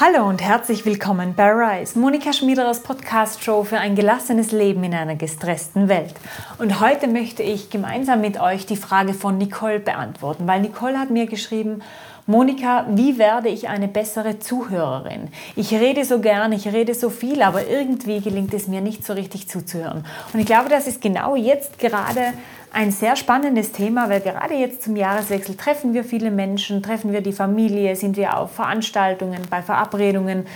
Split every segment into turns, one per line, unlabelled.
Hallo und herzlich willkommen bei Rise, Monika Schmiederers Podcast-Show für ein gelassenes Leben in einer gestressten Welt. Und heute möchte ich gemeinsam mit euch die Frage von Nicole beantworten, weil Nicole hat mir geschrieben, Monika, wie werde ich eine bessere Zuhörerin? Ich rede so gern, ich rede so viel, aber irgendwie gelingt es mir nicht so richtig zuzuhören. Und ich glaube, das ist genau jetzt gerade ein sehr spannendes Thema, weil gerade jetzt zum Jahreswechsel treffen wir viele Menschen, treffen wir die Familie, sind wir auf Veranstaltungen, bei Verabredungen.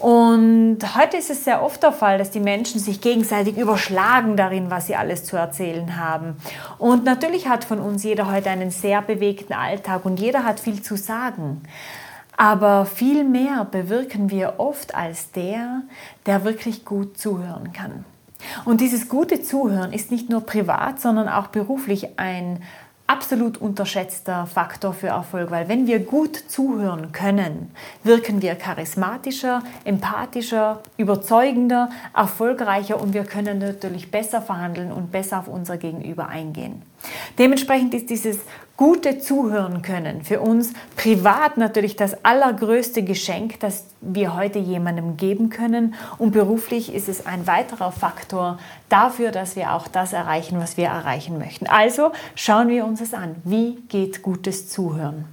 Und heute ist es sehr oft der Fall, dass die Menschen sich gegenseitig überschlagen darin, was sie alles zu erzählen haben. Und natürlich hat von uns jeder heute einen sehr bewegten Alltag und jeder hat viel zu sagen. Aber viel mehr bewirken wir oft als der, der wirklich gut zuhören kann. Und dieses gute Zuhören ist nicht nur privat, sondern auch beruflich ein absolut unterschätzter Faktor für Erfolg, weil wenn wir gut zuhören können, wirken wir charismatischer, empathischer, überzeugender, erfolgreicher und wir können natürlich besser verhandeln und besser auf unser Gegenüber eingehen. Dementsprechend ist dieses gute Zuhören können für uns privat natürlich das allergrößte Geschenk, das wir heute jemandem geben können. Und beruflich ist es ein weiterer Faktor dafür, dass wir auch das erreichen, was wir erreichen möchten. Also schauen wir uns es an. Wie geht gutes Zuhören?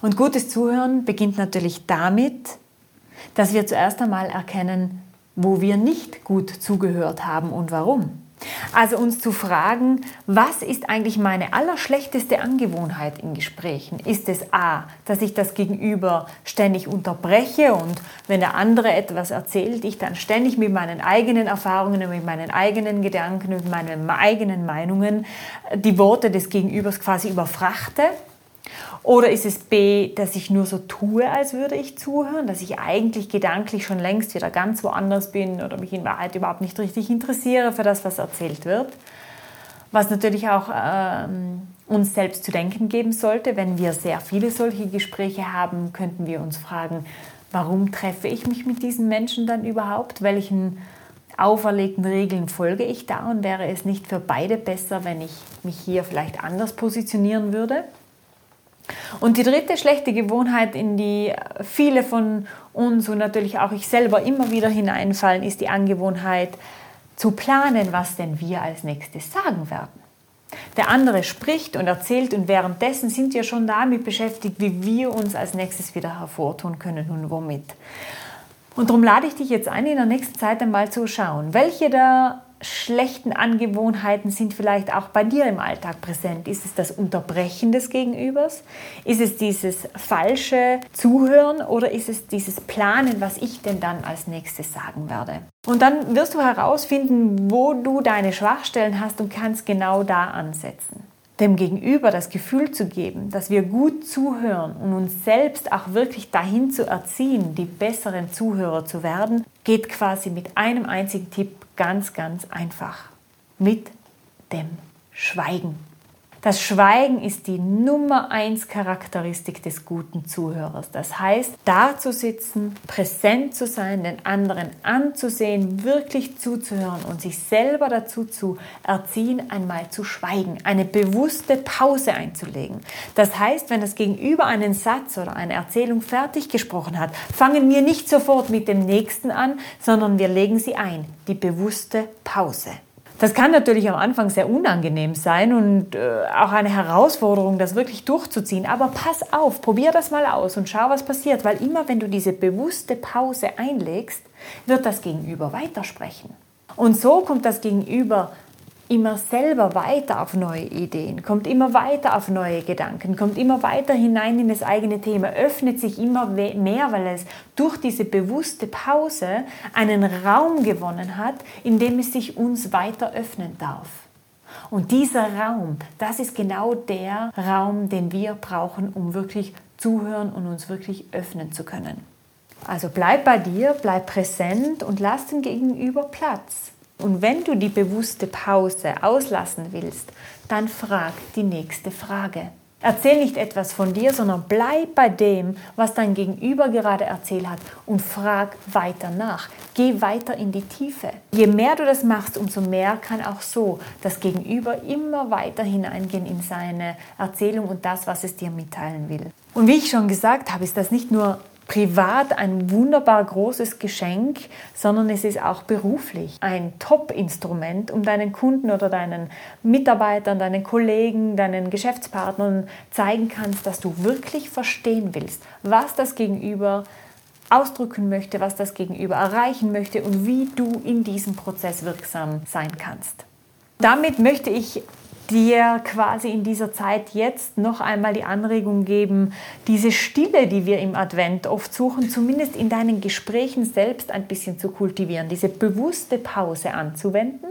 Und gutes Zuhören beginnt natürlich damit, dass wir zuerst einmal erkennen, wo wir nicht gut zugehört haben und warum. Also uns zu fragen, was ist eigentlich meine allerschlechteste Angewohnheit in Gesprächen? Ist es A, dass ich das Gegenüber ständig unterbreche und wenn der andere etwas erzählt, ich dann ständig mit meinen eigenen Erfahrungen und mit meinen eigenen Gedanken und meinen eigenen Meinungen die Worte des Gegenübers quasi überfrachte? Oder ist es B, dass ich nur so tue, als würde ich zuhören, dass ich eigentlich gedanklich schon längst wieder ganz woanders bin oder mich in Wahrheit überhaupt nicht richtig interessiere für das, was erzählt wird? Was natürlich auch ähm, uns selbst zu denken geben sollte. Wenn wir sehr viele solche Gespräche haben, könnten wir uns fragen, warum treffe ich mich mit diesen Menschen dann überhaupt? Welchen auferlegten Regeln folge ich da? Und wäre es nicht für beide besser, wenn ich mich hier vielleicht anders positionieren würde? Und die dritte schlechte Gewohnheit, in die viele von uns und natürlich auch ich selber immer wieder hineinfallen, ist die Angewohnheit zu planen, was denn wir als nächstes sagen werden. Der andere spricht und erzählt und währenddessen sind wir schon damit beschäftigt, wie wir uns als nächstes wieder hervortun können und womit. Und darum lade ich dich jetzt ein, in der nächsten Zeit einmal zu schauen, welche der schlechten Angewohnheiten sind vielleicht auch bei dir im Alltag präsent? Ist es das Unterbrechen des Gegenübers? Ist es dieses falsche Zuhören oder ist es dieses Planen, was ich denn dann als nächstes sagen werde? Und dann wirst du herausfinden, wo du deine Schwachstellen hast und kannst genau da ansetzen. Dem Gegenüber das Gefühl zu geben, dass wir gut zuhören und uns selbst auch wirklich dahin zu erziehen, die besseren Zuhörer zu werden, geht quasi mit einem einzigen Tipp ganz, ganz einfach. Mit dem Schweigen. Das Schweigen ist die Nummer eins Charakteristik des guten Zuhörers. Das heißt, da zu sitzen, präsent zu sein, den anderen anzusehen, wirklich zuzuhören und sich selber dazu zu erziehen, einmal zu schweigen, eine bewusste Pause einzulegen. Das heißt, wenn das Gegenüber einen Satz oder eine Erzählung fertig gesprochen hat, fangen wir nicht sofort mit dem nächsten an, sondern wir legen sie ein, die bewusste Pause. Das kann natürlich am Anfang sehr unangenehm sein und äh, auch eine Herausforderung, das wirklich durchzuziehen. Aber pass auf, probier das mal aus und schau, was passiert. Weil immer, wenn du diese bewusste Pause einlegst, wird das Gegenüber weitersprechen. Und so kommt das Gegenüber immer selber weiter auf neue Ideen, kommt immer weiter auf neue Gedanken, kommt immer weiter hinein in das eigene Thema, öffnet sich immer mehr, weil es durch diese bewusste Pause einen Raum gewonnen hat, in dem es sich uns weiter öffnen darf. Und dieser Raum, das ist genau der Raum, den wir brauchen, um wirklich zuhören und uns wirklich öffnen zu können. Also bleib bei dir, bleib präsent und lass den Gegenüber Platz. Und wenn du die bewusste Pause auslassen willst, dann frag die nächste Frage. Erzähl nicht etwas von dir, sondern bleib bei dem, was dein Gegenüber gerade erzählt hat und frag weiter nach. Geh weiter in die Tiefe. Je mehr du das machst, umso mehr kann auch so das Gegenüber immer weiter hineingehen in seine Erzählung und das, was es dir mitteilen will. Und wie ich schon gesagt habe, ist das nicht nur privat ein wunderbar großes Geschenk, sondern es ist auch beruflich ein Top-Instrument, um deinen Kunden oder deinen Mitarbeitern, deinen Kollegen, deinen Geschäftspartnern zeigen kannst, dass du wirklich verstehen willst, was das Gegenüber ausdrücken möchte, was das Gegenüber erreichen möchte und wie du in diesem Prozess wirksam sein kannst. Damit möchte ich dir quasi in dieser Zeit jetzt noch einmal die Anregung geben, diese Stille, die wir im Advent oft suchen, zumindest in deinen Gesprächen selbst ein bisschen zu kultivieren, diese bewusste Pause anzuwenden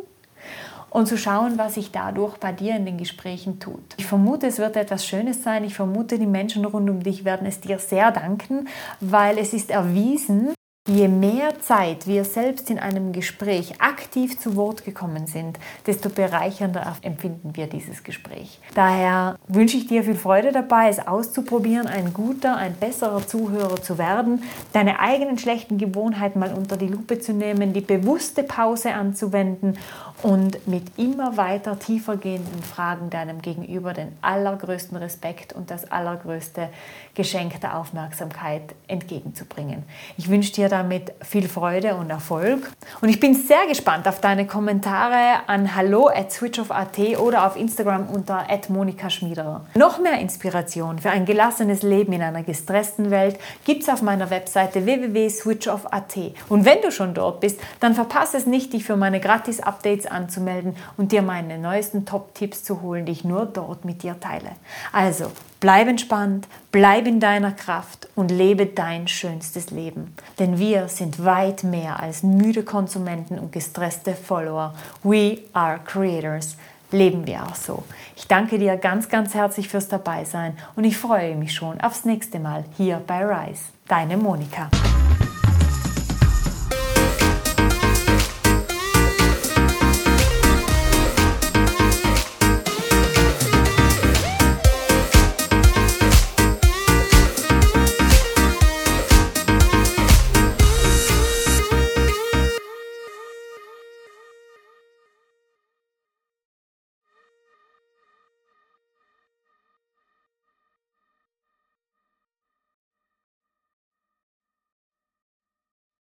und zu schauen, was sich dadurch bei dir in den Gesprächen tut. Ich vermute, es wird etwas Schönes sein. Ich vermute, die Menschen rund um dich werden es dir sehr danken, weil es ist erwiesen, Je mehr Zeit wir selbst in einem Gespräch aktiv zu Wort gekommen sind, desto bereichernder empfinden wir dieses Gespräch. Daher wünsche ich dir viel Freude dabei, es auszuprobieren, ein guter, ein besserer Zuhörer zu werden, deine eigenen schlechten Gewohnheiten mal unter die Lupe zu nehmen, die bewusste Pause anzuwenden und mit immer weiter tiefer gehenden Fragen deinem Gegenüber den allergrößten Respekt und das allergrößte Geschenk der Aufmerksamkeit entgegenzubringen. Ich wünsche dir damit viel Freude und Erfolg. Und ich bin sehr gespannt auf deine Kommentare an hallo at switchoff.at oder auf Instagram unter Monika Schmiederer. Noch mehr Inspiration für ein gelassenes Leben in einer gestressten Welt gibt es auf meiner Webseite www.switchoff.at. Und wenn du schon dort bist, dann verpasse es nicht, dich für meine Gratis-Updates anzumelden und dir meine neuesten Top-Tipps zu holen, die ich nur dort mit dir teile. Also, Bleib entspannt, bleib in deiner Kraft und lebe dein schönstes Leben. Denn wir sind weit mehr als müde Konsumenten und gestresste Follower. We are creators. Leben wir auch so. Ich danke dir ganz, ganz herzlich fürs Dabeisein und ich freue mich schon aufs nächste Mal hier bei Rise. Deine Monika.